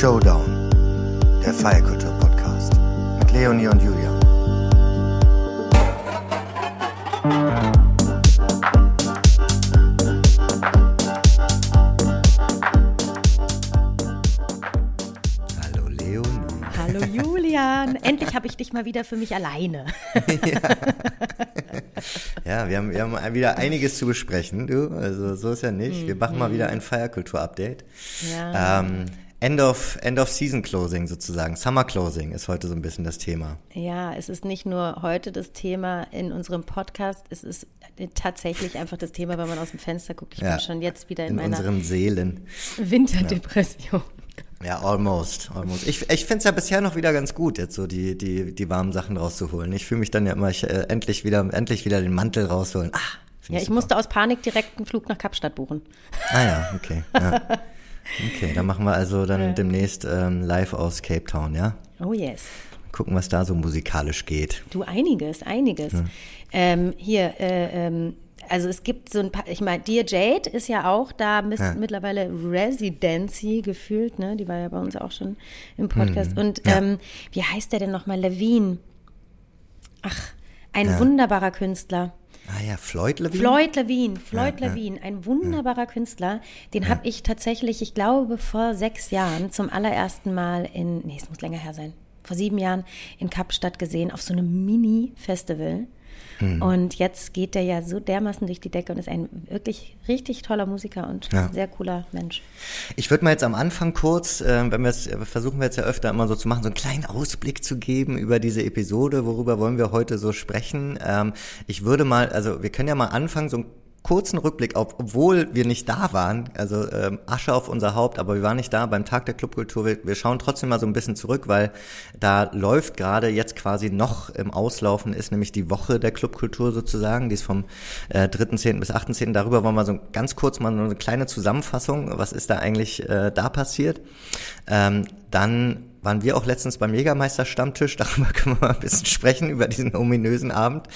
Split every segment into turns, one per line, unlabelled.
Showdown, der Feierkultur-Podcast mit Leonie und Julia. Hallo Leonie.
Hallo Julian, endlich habe ich dich mal wieder für mich alleine.
Ja, wir haben, wir haben wieder einiges zu besprechen, du. Also so ist ja nicht. Wir machen mal wieder ein Feierkultur-Update.
Ja.
Ähm, End of, End of Season Closing sozusagen. Summer Closing ist heute so ein bisschen das Thema.
Ja, es ist nicht nur heute das Thema in unserem Podcast, es ist tatsächlich einfach das Thema, wenn man aus dem Fenster guckt. Ich
Ja.
bin schon jetzt wieder in,
In
meiner
unseren Seelen.
Winterdepression.
Ja, almost, almost. Ich, ich finde es ja bisher noch wieder ganz gut, jetzt so die, die, die warmen Sachen rauszuholen. Ich fühle mich dann ja immer, ich, äh, endlich wieder, endlich wieder den Mantel rausholen. Ah,
Ja, ich
super.
musste aus Panik direkt einen Flug nach Kapstadt buchen.
Ah ja, okay. Ja. Okay, dann machen wir also dann demnächst ähm, live aus Cape Town, ja?
Oh yes.
Gucken, was da so musikalisch geht.
Du, einiges, einiges. Ähm, hier, äh, ähm, also es gibt so ein paar, ich meine, Dear Jade ist ja auch da
Ja.
mittlerweile Residency gefühlt, ne? Die war ja bei uns auch schon im Podcast. Und
Ja.
ähm, wie heißt der denn nochmal? Levine. Ach, ein
Ja.
wunderbarer Künstler.
Ah ja, Floyd Levine?
Floyd Levine, Floyd
Ja, ja.
Levine, ein wunderbarer Künstler. Den habe ich tatsächlich, ich glaube, vor sechs Jahren zum allerersten Mal in, nee, es muss länger her sein, vor sieben Jahren in Kapstadt gesehen, auf so einem Mini-Festival.
Hm.
Und jetzt geht der ja so dermaßen durch die Decke und ist ein wirklich richtig toller Musiker und
Ja.
sehr cooler Mensch.
Ich würde mal jetzt am Anfang kurz, äh, wenn wir es versuchen wir jetzt ja öfter immer so zu machen, so einen kleinen Ausblick zu geben über diese Episode, worüber wollen wir heute so sprechen. Ähm, ich würde mal, also wir können ja mal anfangen, so einen kurzen Rückblick auf, obwohl wir nicht da waren, also ähm, Asche auf unser Haupt, aber wir waren nicht da beim Tag der Clubkultur. Wir, wir schauen trotzdem mal so ein bisschen zurück, weil da läuft gerade jetzt quasi noch im Auslaufen ist nämlich die Woche der Clubkultur sozusagen, die ist vom äh, 3.10. bis 8.10. Darüber wollen wir so ganz kurz mal so eine kleine Zusammenfassung, was ist da eigentlich äh, da passiert. Ähm, dann waren wir auch letztens beim Jägermeister-Stammtisch, darüber können wir mal ein bisschen sprechen, über diesen ominösen Abend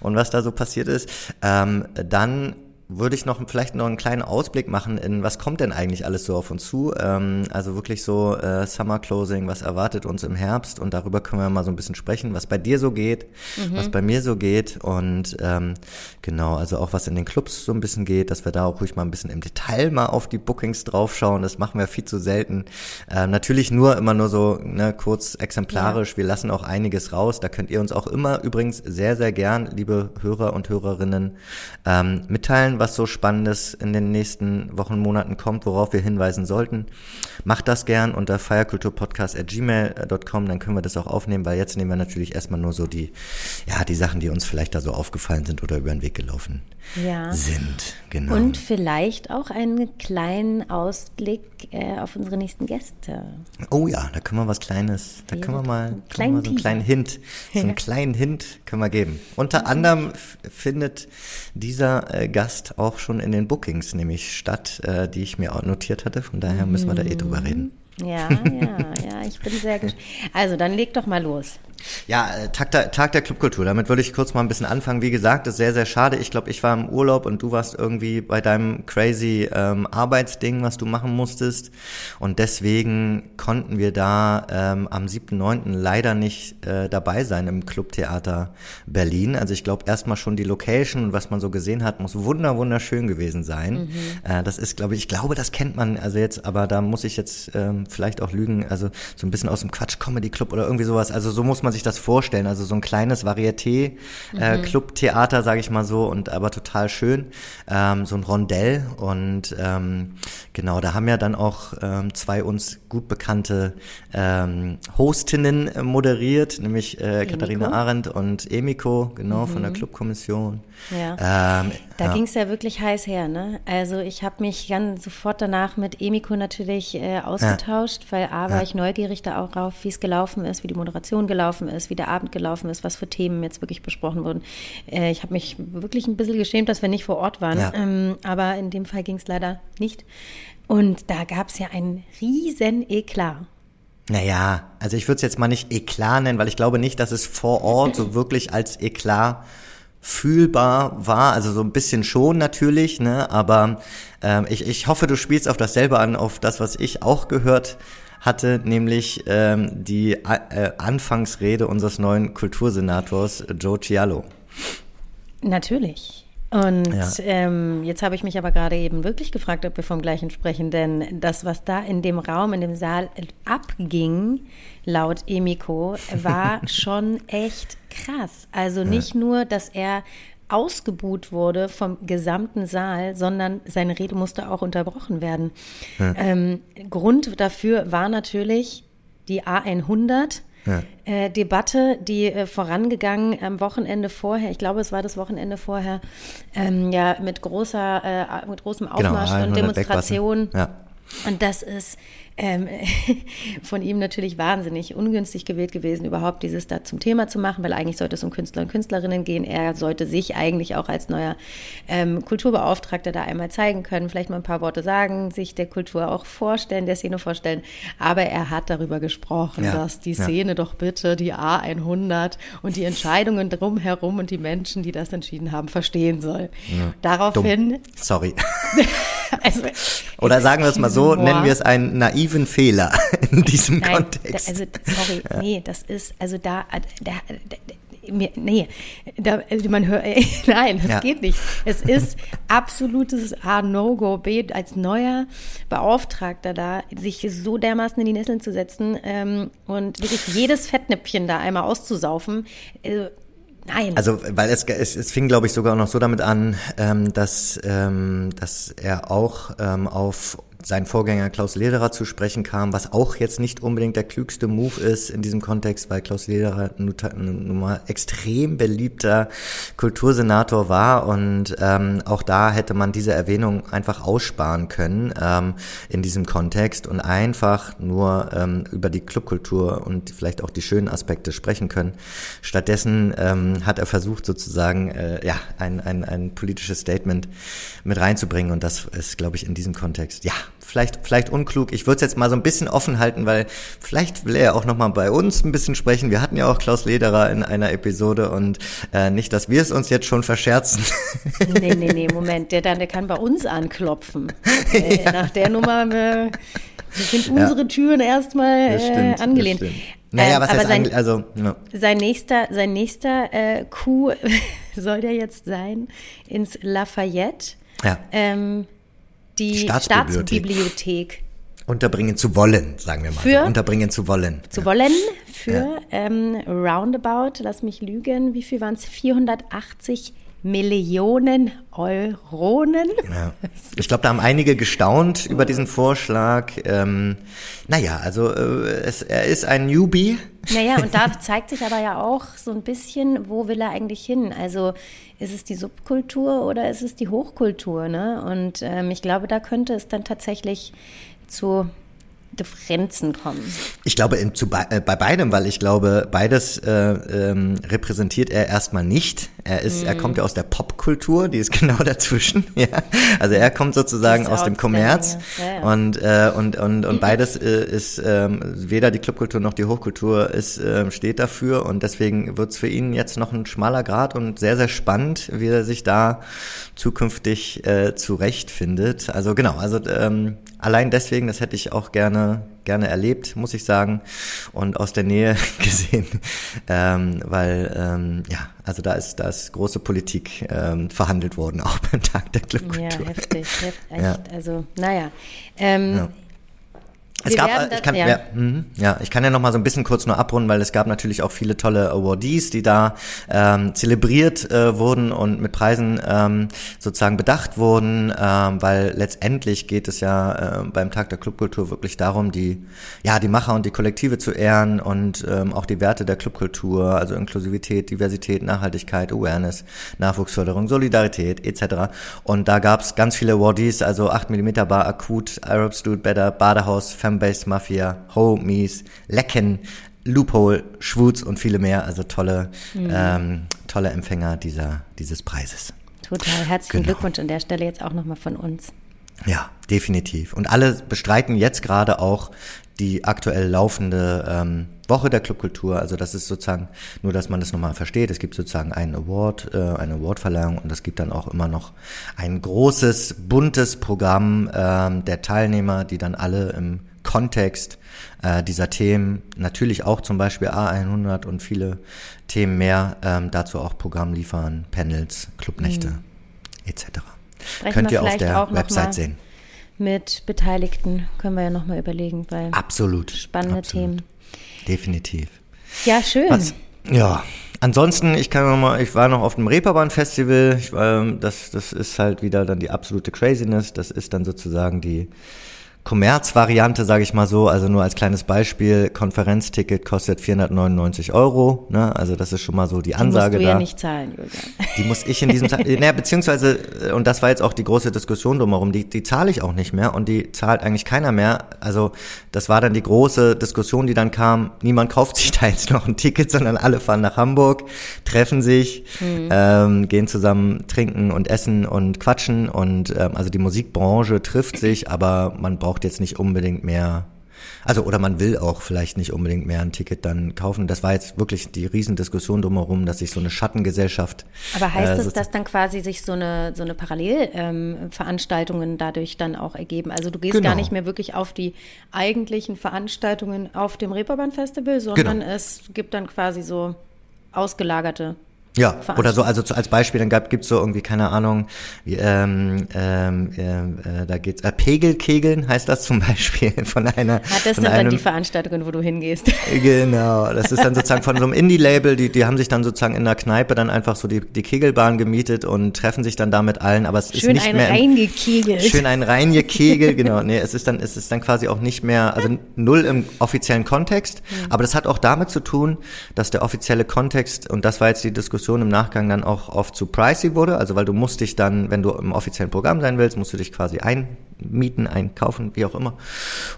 und was da so passiert ist. Ähm, dann würde ich noch vielleicht noch einen kleinen Ausblick machen in was kommt denn eigentlich alles so auf uns zu. Ähm, also wirklich so äh, Summer Closing, was erwartet uns im Herbst und darüber können wir mal so ein bisschen sprechen, was bei dir so geht, was bei mir so geht und ähm, genau, also auch was in den Clubs so ein bisschen geht, dass wir da auch ruhig mal ein bisschen im Detail mal auf die Bookings draufschauen. Das machen wir viel zu selten. Ähm, natürlich nur immer nur so ne, kurz exemplarisch. Wir lassen auch einiges raus. Da könnt ihr uns auch immer übrigens sehr, sehr gern, liebe Hörer und Hörerinnen, ähm, mitteilen, was so Spannendes in den nächsten Wochen, Monaten kommt, worauf wir hinweisen sollten. Macht das gern unter feierkulturpodcast.gmail.com, dann können wir das auch aufnehmen, weil jetzt nehmen wir natürlich erstmal nur so die, ja, die Sachen, die uns vielleicht da so aufgefallen sind oder über den Weg gelaufen
Ja.
sind. Genau.
Und vielleicht auch einen kleinen Ausblick äh, auf unsere nächsten Gäste.
Oh ja, da können wir was Kleines, da
Ja,
können wir mal,
einen
können wir so einen
kleinen
kleinen Hint, so einen kleinen Hint können wir geben. Unter anderem findet dieser äh, Gast auch schon in den Bookings nämlich statt, äh, die ich mir notiert hatte. Von daher müssen wir da eh drüber reden.
Ja, ja, ja, ich bin sehr gespannt. Also, dann leg doch mal los.
Ja, äh, Tag der, Tag der Clubkultur. Damit würde ich kurz mal ein bisschen anfangen. Wie gesagt, das ist sehr, sehr schade. Ich glaube, ich war im Urlaub und du warst irgendwie bei deinem crazy ähm, Arbeitsding, was du machen musstest. Und deswegen konnten wir da ähm, am 7.9. leider nicht äh, dabei sein im Clubtheater Berlin. Also ich glaube erstmal schon die Location und was man so gesehen hat, muss wunder, wunderschön gewesen sein. Äh, das ist, glaube ich, ich glaube, das kennt man also jetzt, aber da muss ich jetzt ähm, vielleicht auch lügen. Also so ein bisschen aus dem Quatsch Comedy Club oder irgendwie sowas. Also so muss man sich das vorstellen. Also so ein kleines Varieté äh, Theater, sage ich mal so, und aber total schön. Ähm, so ein Rondell und ähm, genau, da haben ja dann auch ähm, zwei uns gut bekannte ähm, Hostinnen äh, moderiert, nämlich äh, Katharina Arendt und Emiko, genau von der Clubkommission.
Ja.
Ähm,
Da
ja.
ging's ja wirklich heiß her, ne? Also ich habe mich ganz sofort danach mit Emiko natürlich äh, ausgetauscht, weil A war ich neugierig darauf, wie es gelaufen ist, wie die Moderation gelaufen ist, wie der Abend gelaufen ist, was für Themen jetzt wirklich besprochen wurden. Äh, ich habe mich wirklich ein bisschen geschämt, dass wir nicht vor Ort waren,
Ja.
ähm, aber in dem Fall ging's leider nicht. Und da gab's ja einen riesen Eklat.
Naja, also ich würde es jetzt mal nicht Eklat nennen, weil ich glaube nicht, dass es vor Ort so wirklich als Eklat fühlbar war. Also so ein bisschen schon natürlich, ne? Aber ähm, ich, ich hoffe, du spielst auf dasselbe an, auf das, was ich auch gehört hatte nämlich ähm, die äh, Anfangsrede unseres neuen Kultursenators Joe Cialo.
Natürlich. Und ja. ähm, jetzt habe ich mich aber gerade eben wirklich gefragt, ob wir vom gleichen sprechen, denn das, was da in dem Raum, in dem Saal abging, laut Emiko, war schon echt krass. Also nicht ja. nur, dass er ausgebuht wurde vom gesamten Saal, sondern seine Rede musste auch unterbrochen werden. Ja. Ähm, Grund dafür war natürlich die A100 ja. äh, Debatte, die äh, vorangegangen am Wochenende vorher, ich glaube, es war das Wochenende vorher, ähm, ja, mit großer, äh, mit großem genau, Aufmarsch genau, und Demonstration. Ja. Und das ist ähm, von ihm natürlich wahnsinnig ungünstig gewählt gewesen, überhaupt dieses da zum Thema zu machen, weil eigentlich sollte es um Künstler und Künstlerinnen gehen. Er sollte sich eigentlich auch als neuer ähm, Kulturbeauftragter da einmal zeigen können, vielleicht mal ein paar Worte sagen, sich der Kultur auch vorstellen, der Szene vorstellen. Aber er hat darüber gesprochen, ja, dass die Szene ja. doch bitte die A100 und die Entscheidungen drumherum und die Menschen, die das entschieden haben, verstehen soll. Ja. Daraufhin.
Dumm. Sorry. also, Oder sagen wir es mal so, nennen wir es einen naiven Fehler in diesem Nein, Kontext.
Da, also, sorry, ja. nee, das ist, also da, da, da nee, da, man hört, nein, das ja. geht nicht. Es ist absolutes A-No-Go, B, als neuer Beauftragter da, sich so dermaßen in die Nesseln zu setzen ähm, und wirklich jedes Fettnäpfchen da einmal auszusaufen. Äh, Nein.
Also, weil es, es, es fing, glaube ich, sogar noch so damit an, ähm, dass, ähm, dass er auch ähm, auf sein Vorgänger Klaus Lederer zu sprechen kam, was auch jetzt nicht unbedingt der klügste Move ist in diesem Kontext, weil Klaus Lederer nun mal extrem beliebter Kultursenator war und ähm, auch da hätte man diese Erwähnung einfach aussparen können ähm, in diesem Kontext und einfach nur ähm, über die Clubkultur und vielleicht auch die schönen Aspekte sprechen können. Stattdessen ähm, hat er versucht sozusagen äh, ja ein, ein, ein politisches Statement mit reinzubringen und das ist, glaube ich, in diesem Kontext ja vielleicht, vielleicht unklug. Ich würde es jetzt mal so ein bisschen offen halten, weil vielleicht will er auch noch mal bei uns ein bisschen sprechen. Wir hatten ja auch Klaus Lederer in einer Episode und äh, nicht, dass wir es uns jetzt schon verscherzen.
Nee, nee, nee, Moment. Der, der kann bei uns anklopfen. Äh, ja. Nach der Nummer äh, sind unsere ja. Türen erstmal äh, angelehnt.
Naja, ähm, was heißt sein, also ja.
sein nächster, sein nächster äh, Coup soll der jetzt sein ins Lafayette. Ja. Ähm, die Staatsbibliothek. Staatsbibliothek
unterbringen zu wollen, sagen wir mal. Für, so. Unterbringen zu wollen.
Zu ja. wollen für ja. ähm, roundabout, lass mich lügen, wie viel waren es? 480 Millionen Euronen.
Ja. Ich glaube, da haben einige gestaunt über diesen Vorschlag. Ähm, naja, also äh, es, er ist ein Newbie.
Naja, und da zeigt sich aber ja auch so ein bisschen, wo will er eigentlich hin? Also ist es die Subkultur oder ist es die Hochkultur? Ne? Und ähm, ich glaube, da könnte es dann tatsächlich zu Differenzen kommen?
Ich glaube in, zu, äh, bei beidem, weil ich glaube, beides äh, ähm, repräsentiert er erstmal nicht. Er ist, mm. er kommt ja aus der Popkultur, die ist genau dazwischen. ja, also er kommt sozusagen aus dem Kommerz ja, ja. und äh, und und und beides äh, ist ähm, weder die Clubkultur noch die Hochkultur ist äh, steht dafür und deswegen wird es für ihn jetzt noch ein schmaler Grad und sehr sehr spannend, wie er sich da zukünftig äh, zurechtfindet. Also genau, also ähm, allein deswegen, das hätte ich auch gerne gerne erlebt, muss ich sagen, und aus der Nähe gesehen, ähm, weil ähm, ja, also da ist da ist große Politik ähm, verhandelt worden, auch beim Tag der Clubkultur.
Ja, heftig, heftig. Ja. Also, naja. Ähm, ja.
Es gab, das, ich kann, ja. Ja, mh, ja, ich kann ja noch mal so ein bisschen kurz nur abrunden, weil es gab natürlich auch viele tolle Awardees, die da ähm, zelebriert äh, wurden und mit Preisen ähm, sozusagen bedacht wurden, ähm, weil letztendlich geht es ja äh, beim Tag der Clubkultur wirklich darum, die ja die Macher und die Kollektive zu ehren und ähm, auch die Werte der Clubkultur, also Inklusivität, Diversität, Nachhaltigkeit, Awareness, Nachwuchsförderung, Solidarität etc. Und da gab es ganz viele Awardees, also 8 mm Bar, Akut, Arab Dude Better, Badehaus, Family Fanbase Mafia, Homies, Lecken, Loophole, Schwutz und viele mehr. Also tolle, mhm. ähm, tolle Empfänger dieser, dieses Preises.
Total. Herzlichen genau. Glückwunsch an der Stelle jetzt auch nochmal von uns.
Ja, definitiv. Und alle bestreiten jetzt gerade auch die aktuell laufende ähm, Woche der Clubkultur. Also das ist sozusagen, nur dass man das nochmal versteht, es gibt sozusagen einen Award, äh, eine Awardverleihung und es gibt dann auch immer noch ein großes, buntes Programm ähm, der Teilnehmer, die dann alle im Kontext äh, dieser Themen, natürlich auch zum Beispiel A100 und viele Themen mehr, ähm, dazu auch Programm liefern, Panels, Clubnächte mhm. etc. Sprechen Könnt ihr auf der Website sehen.
Mit Beteiligten können wir ja nochmal überlegen, weil
absolut
spannende
absolut.
Themen.
Definitiv.
Ja, schön. Was,
ja, Ansonsten, ich kann noch mal, ich war noch auf dem Reeperbahn Festival. Ich war, das, das ist halt wieder dann die absolute Craziness. Das ist dann sozusagen die Kommerzvariante, sage ich mal so, also nur als kleines Beispiel, Konferenzticket kostet 499 Euro, ne? also das ist schon mal so die Ansage
die musst du
da.
ja nicht zahlen, Julian.
Die muss ich in diesem, naja, beziehungsweise, äh, und das war jetzt auch die große Diskussion drumherum, die, die zahle ich auch nicht mehr und die zahlt eigentlich keiner mehr. Also das war dann die große Diskussion, die dann kam, niemand kauft sich da jetzt noch ein Ticket, sondern alle fahren nach Hamburg, treffen sich, mhm. ähm, gehen zusammen trinken und essen und quatschen und ähm, also die Musikbranche trifft sich, aber man braucht braucht jetzt nicht unbedingt mehr also oder man will auch vielleicht nicht unbedingt mehr ein Ticket dann kaufen. Das war jetzt wirklich die Riesendiskussion drumherum, dass sich so eine Schattengesellschaft.
Aber heißt äh, es, dass dann quasi sich so eine so eine Parallelveranstaltungen ähm, dadurch dann auch ergeben? Also du gehst genau. gar nicht mehr wirklich auf die eigentlichen Veranstaltungen auf dem Reeperbahn Festival, sondern genau. es gibt dann quasi so ausgelagerte
ja, oder so, also als Beispiel, dann gab, gibt's so irgendwie, keine Ahnung, ähm, ähm, äh, äh, da geht's, äh, Pegelkegeln heißt das zum Beispiel von einer. Ja,
das sind einem, dann die Veranstaltungen, wo du hingehst.
Genau, das ist dann sozusagen von so einem Indie-Label, die, die haben sich dann sozusagen in der Kneipe dann einfach so die, die Kegelbahn gemietet und treffen sich dann da mit allen, aber es
schön
ist nicht
ein
mehr.
Reingekegelt.
Schön ein reingekegelt, genau. Nee, es ist dann, es ist dann quasi auch nicht mehr, also null im offiziellen Kontext, mhm. aber das hat auch damit zu tun, dass der offizielle Kontext, und das war jetzt die Diskussion, Diskussion im Nachgang dann auch oft zu pricey wurde. Also weil du musst dich dann, wenn du im offiziellen Programm sein willst, musst du dich quasi einmieten, einkaufen, wie auch immer.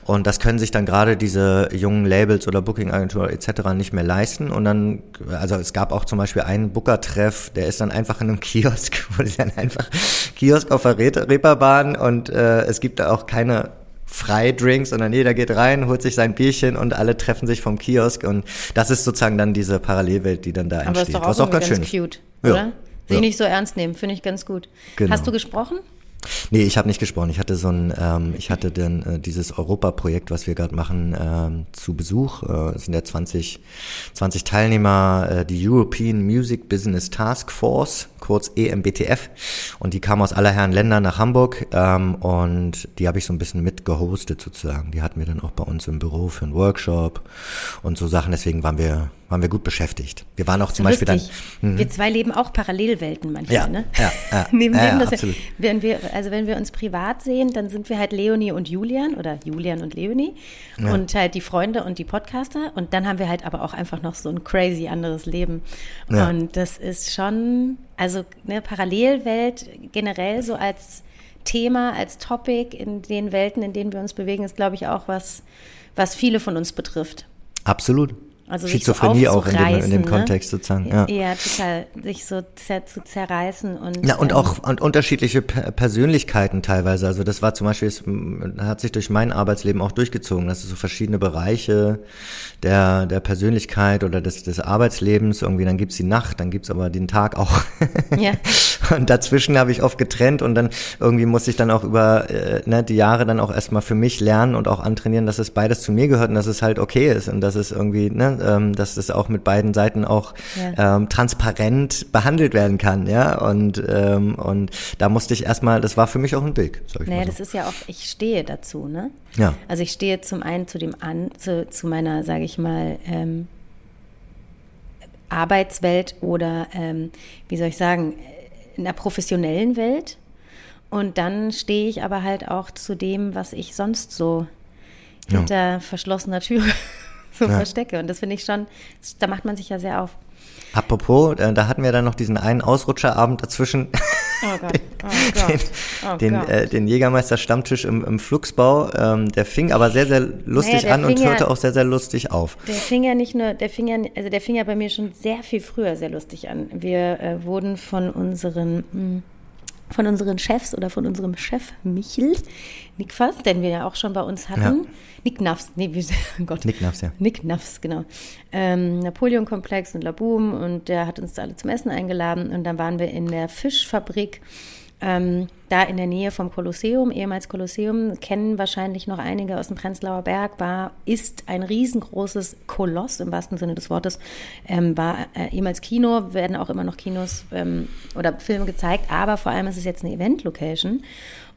Und das können sich dann gerade diese jungen Labels oder Booking-Agentur etc. nicht mehr leisten. Und dann, also es gab auch zum Beispiel einen Booker-Treff, der ist dann einfach in einem Kiosk, wo die dann einfach Kiosk auf der Reeperbahn und äh, es gibt da auch keine Freidrinks, sondern jeder geht rein, holt sich sein Bierchen und alle treffen sich vom Kiosk und das ist sozusagen dann diese Parallelwelt, die dann da
Aber
entsteht.
Aber ist doch auch, was auch ganz, ganz schön cute, oder? Ja. Sich ja. nicht so ernst nehmen, finde ich ganz gut. Genau. Hast du gesprochen?
Nee, ich habe nicht gesprochen. Ich hatte so ein, ähm, ich hatte dann äh, dieses Europa-Projekt, was wir gerade machen, ähm, zu Besuch. Äh, es sind ja 20, 20 Teilnehmer, äh, die European Music Business Task Force, kurz EMBTF. Und die kamen aus aller Herren Länder nach Hamburg ähm, und die habe ich so ein bisschen mit gehostet sozusagen. Die hatten wir dann auch bei uns im Büro für einen Workshop und so Sachen. Deswegen waren wir waren wir gut beschäftigt. Wir waren auch zum Beispiel lustig.
dann. Mhm. Wir zwei leben auch Parallelwelten manchmal,
ja,
ne?
Ja, ja.
Neben
ja,
dem,
ja,
dass wir, wenn wir, also wenn wir uns privat sehen, dann sind wir halt Leonie und Julian oder Julian und Leonie ja. und halt die Freunde und die Podcaster und dann haben wir halt aber auch einfach noch so ein crazy anderes Leben. Ja. Und das ist schon, also eine Parallelwelt generell so als Thema, als Topic in den Welten, in denen wir uns bewegen, ist, glaube ich, auch was, was viele von uns betrifft.
Absolut. Also Schizophrenie so auch in dem, in dem ne? Kontext sozusagen. Ja.
ja, total. Sich so zer, zu zerreißen und.
Ja, und ähm, auch und unterschiedliche Persönlichkeiten teilweise. Also das war zum Beispiel, es hat sich durch mein Arbeitsleben auch durchgezogen, dass es so verschiedene Bereiche der, der Persönlichkeit oder des, des Arbeitslebens, irgendwie, dann gibt's die Nacht, dann gibt's aber den Tag auch. Ja. und dazwischen habe ich oft getrennt und dann irgendwie muss ich dann auch über äh, ne, die Jahre dann auch erstmal für mich lernen und auch antrainieren, dass es beides zu mir gehört und dass es halt okay ist und dass es irgendwie, ne, ähm, dass das auch mit beiden Seiten auch ja. ähm, transparent behandelt werden kann, ja. Und ähm, und da musste ich erstmal, das war für mich auch ein Weg.
Sag ich naja, so. das ist ja auch, ich stehe dazu, ne?
Ja.
Also ich stehe zum einen zu dem an, zu, zu meiner, sage ich mal, ähm, Arbeitswelt oder ähm, wie soll ich sagen, in der professionellen Welt. Und dann stehe ich aber halt auch zu dem, was ich sonst so ja. hinter verschlossener Tür so ja. verstecke. Und das finde ich schon, da macht man sich ja sehr auf.
Apropos, äh, da hatten wir dann noch diesen einen Ausrutscherabend dazwischen.
Oh Gott, oh Gott,
oh den, Gott. Äh, den Jägermeister Stammtisch im, im Flugsbau. Ähm, der fing aber sehr, sehr lustig naja, an und hörte ja, auch sehr, sehr lustig auf.
Der fing ja nicht nur, der fing ja, also der fing ja bei mir schon sehr viel früher sehr lustig an. Wir äh, wurden von unseren mh, hm, von unseren Chefs oder von unserem Chef Michel Nickfass, den wir ja auch schon bei uns hatten. Ja. Nick Nafs, nee, wie, oh Gott.
Nick Nafs, ja.
Nick Nafs, genau. Ähm, Napoleon-Komplex und Laboom und der hat uns alle zum Essen eingeladen und dann waren wir in der Fischfabrik Ähm, da in der Nähe vom Kolosseum, ehemals Kolosseum, kennen wahrscheinlich noch einige aus dem Prenzlauer Berg, war, ist ein riesengroßes Koloss im wahrsten Sinne des Wortes, ähm, war äh, ehemals Kino, werden auch immer noch Kinos ähm, oder Filme gezeigt, aber vor allem ist es jetzt eine Event-Location.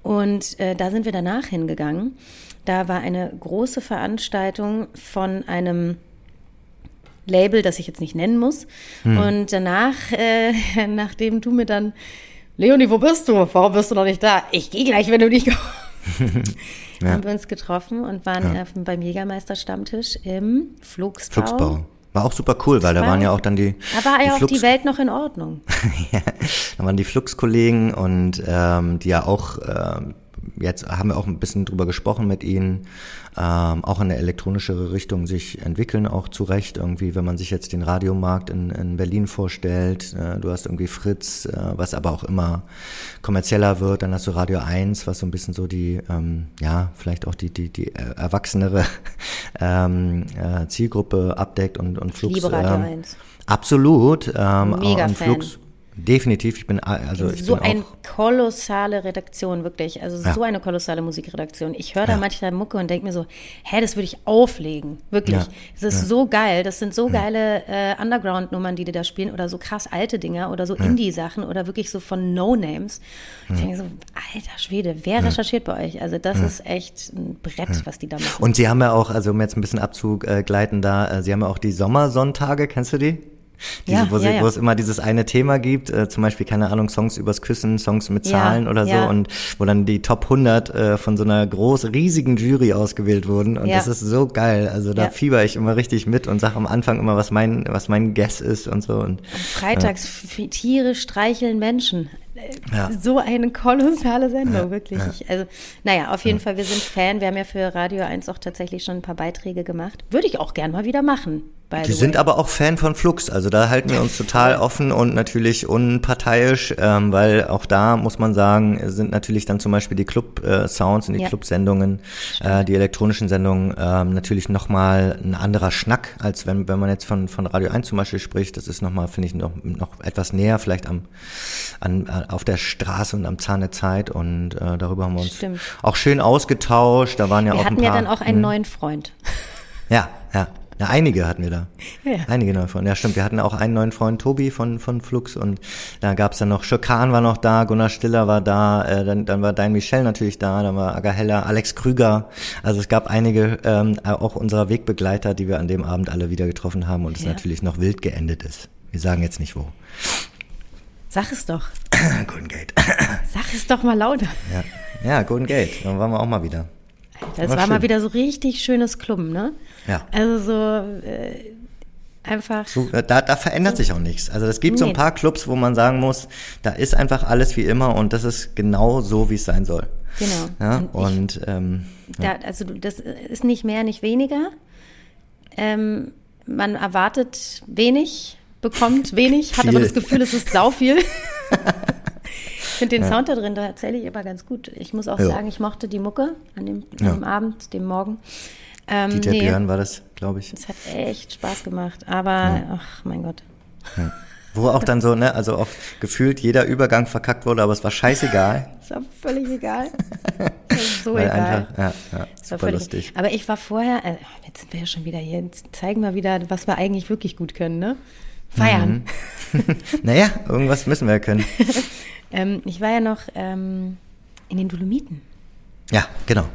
Und äh, da sind wir danach hingegangen. Da war eine große Veranstaltung von einem Label, das ich jetzt nicht nennen muss. Hm. Und danach, äh, nachdem du mir dann, Leonie, wo bist du? Warum bist du noch nicht da? Ich gehe gleich, wenn du nicht kommst. ja. Haben wir uns getroffen und waren ja. beim Jägermeister-Stammtisch im Flugsbau. Flugsbau.
War auch super cool, weil da waren ja auch dann die.
Da war ja auch die Welt noch in Ordnung.
ja, da waren die Flux-Kollegen und ähm, die ja auch ähm, jetzt haben wir auch ein bisschen drüber gesprochen mit ihnen, ähm, auch in eine elektronischere Richtung sich entwickeln, auch zu Recht irgendwie, wenn man sich jetzt den Radiomarkt in, in Berlin vorstellt, äh, du hast irgendwie Fritz, äh, was aber auch immer kommerzieller wird, dann hast du Radio 1, was so ein bisschen so die, ähm, ja, vielleicht auch die, die, die erwachsenere ähm, äh, Zielgruppe abdeckt und, und Flux. Ich liebe Radio ähm, 1. Absolut. Ähm,
Mega Fan. Flux,
Definitiv, ich bin also ich
so
bin
eine kolossale Redaktion wirklich, also ja. so eine kolossale Musikredaktion. Ich höre da ja. manchmal Mucke und denke mir so, hä, das würde ich auflegen, wirklich. Ja. Es ist so geil, das sind so geile äh, Underground-Nummern, die die da spielen oder so krass alte Dinger oder so Indie-Sachen oder wirklich so von No-Names. Ich denke so, alter Schwede, wer recherchiert bei euch? Also das ist echt ein Brett, was die da machen.
Und sie haben ja auch, also um jetzt ein bisschen abzugleiten da, äh, sie haben ja auch die Sommersonntage, kennst du die? Diese, ja, wo, sie, ja, wo, es immer dieses eine Thema gibt, äh, zum Beispiel, keine Ahnung, Songs übers Küssen, Songs mit Zahlen oder so und wo dann die Top 100 äh, von so einer großen, riesigen Jury ausgewählt wurden und das ist so geil, also da fieber ich immer richtig mit und sage am Anfang immer, was mein, was mein Guess ist und so. Und,
Freitags äh, Tiere streicheln Menschen. Ja. So eine kolossale Sendung, ja, wirklich. Ja. Also, naja, auf jeden Fall, wir sind Fan. Wir haben ja für Radio 1 auch tatsächlich schon ein paar Beiträge gemacht. Würde ich auch gern mal wieder machen.
Die sind aber auch Fan von Flux, also da halten wir uns total offen und natürlich unparteiisch, ähm, weil auch da muss man sagen, sind natürlich dann zum Beispiel die Club-Sounds äh, und die ja. Club-Sendungen, äh, die elektronischen Sendungen ähm, natürlich nochmal ein anderer Schnack, als wenn, wenn man jetzt von, von Radio 1 zum Beispiel spricht. Das ist nochmal, finde ich, noch, noch etwas näher, vielleicht am, an, äh, auf der Straße und am Zahn der Zeit und äh, darüber haben wir uns Stimmt. auch schön ausgetauscht. Da waren ja
wir
auch ein
paar.
Wir
hatten ja dann auch einen hm. neuen Freund.
Ja, ja. Ja, einige hatten wir da. Ja. Einige neue Freunde. Ja, stimmt. Wir hatten auch einen neuen Freund, Tobi von, von Flux. Und da gab's dann noch, Schökan war noch da, Gunnar Stiller war da, äh, dann, dann war Dein Michel natürlich da, dann war Aga Heller, Alex Krüger. Also es gab einige, ähm, auch unserer Wegbegleiter, die wir an dem Abend alle wieder getroffen haben und es ja. natürlich noch wild geendet ist. Wir sagen jetzt nicht wo.
Sag es doch.
Golden Gate.
Sag es doch mal lauter.
Ja, ja Golden Gate. Dann waren wir auch mal wieder.
Das war, war mal wieder so richtig schönes Klumpen, ne?
Ja.
Also so äh, einfach.
So, äh, da, da verändert so, sich auch nichts. Also es gibt nee. so ein paar Clubs, wo man sagen muss, da ist einfach alles wie immer und das ist genau so, wie es sein soll.
Genau.
Ja, und, und ich, ähm,
ja. Da, also das ist nicht mehr, nicht weniger. Ähm, man erwartet wenig, bekommt wenig, hat aber das Gefühl, es ist sau viel. finde den ja. Sound da drin tatsächlich aber ganz gut. Ich muss auch ja. sagen, ich mochte die Mucke an dem, ja. dem Abend, dem Morgen.
Ähm, Dieter nee, Björn war das, glaube ich.
Es hat echt Spaß gemacht, aber ach mein Gott.
Wo auch dann so, ne, also auch gefühlt jeder Übergang verkackt wurde, aber es war scheißegal.
Es war völlig egal. so Weil egal. Einfach, ja, ja, super völlig, lustig. Aber ich war vorher, äh, jetzt sind wir ja schon wieder hier, jetzt zeigen wir wieder, was wir eigentlich wirklich gut können, ne? Feiern.
Mhm. naja, irgendwas müssen wir ja können.
Ähm, ich war ja noch ähm, in den Dolomiten.
Ja, genau.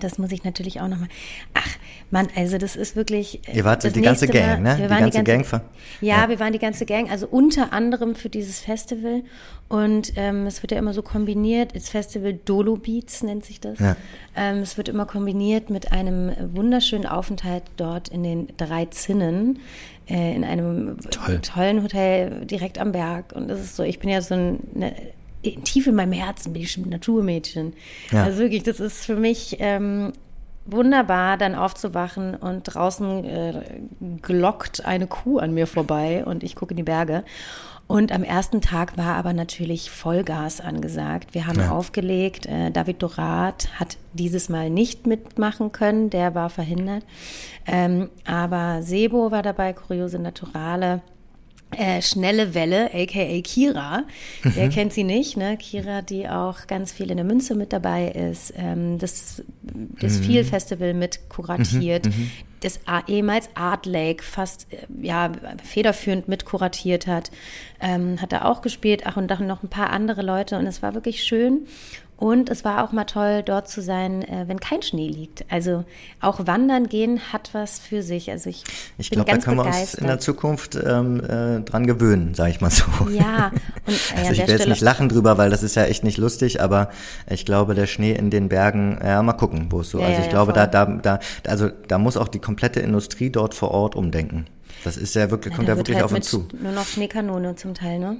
Das muss ich natürlich auch nochmal. Ach, Mann, also das ist wirklich.
Ihr wart die ganze Gang,
Mal,
ne?
Wir
die ganze,
die
ganze Gang.
Ja, ja, wir waren die ganze Gang, also unter anderem für dieses Festival. Und ähm, es wird ja immer so kombiniert. Das Festival Dolo Beats nennt sich das. Ja. Ähm, es wird immer kombiniert mit einem wunderschönen Aufenthalt dort in den drei Zinnen äh, in einem Toll. tollen Hotel direkt am Berg. Und das ist so, ich bin ja so ein, eine, tief in meinem Herzen bin ich schon ein Naturmädchen. Ja. Also wirklich, das ist für mich ähm, wunderbar, dann aufzuwachen und draußen äh, glockt eine Kuh an mir vorbei und ich gucke in die Berge. Und am ersten Tag war aber natürlich Vollgas angesagt. Wir haben ja. aufgelegt. Äh, David Dorat hat dieses Mal nicht mitmachen können, der war verhindert. Ähm, aber Sebo war dabei, Kuriose Naturale. Äh, Schnelle Welle, aka Kira. Mhm. Wer kennt sie nicht, ne? Kira, die auch ganz viel in der Münze mit dabei ist, ähm, das, das mhm. Feel Festival mit kuratiert, mhm. mhm. das ehemals Art Lake fast äh, ja, federführend mit kuratiert hat, ähm, hat er auch gespielt, ach und dann noch ein paar andere Leute und es war wirklich schön. Und es war auch mal toll, dort zu sein, äh, wenn kein Schnee liegt. Also auch wandern gehen hat was für sich. Also ich,
ich glaube, da können wir uns in der Zukunft ähm, äh, dran gewöhnen, sage ich mal so.
Ja. Und,
äh, also ich will jetzt nicht lachen drüber, weil das ist ja echt nicht lustig, aber ich glaube, der Schnee in den Bergen, ja, mal gucken, wo es so. Ja, also ich ja, glaube, da, da, da, also da muss auch die komplette Industrie dort vor Ort umdenken. Das ist ja wirklich, kommt ja wirklich halt auf uns zu.
Nur noch Schneekanone zum Teil, ne?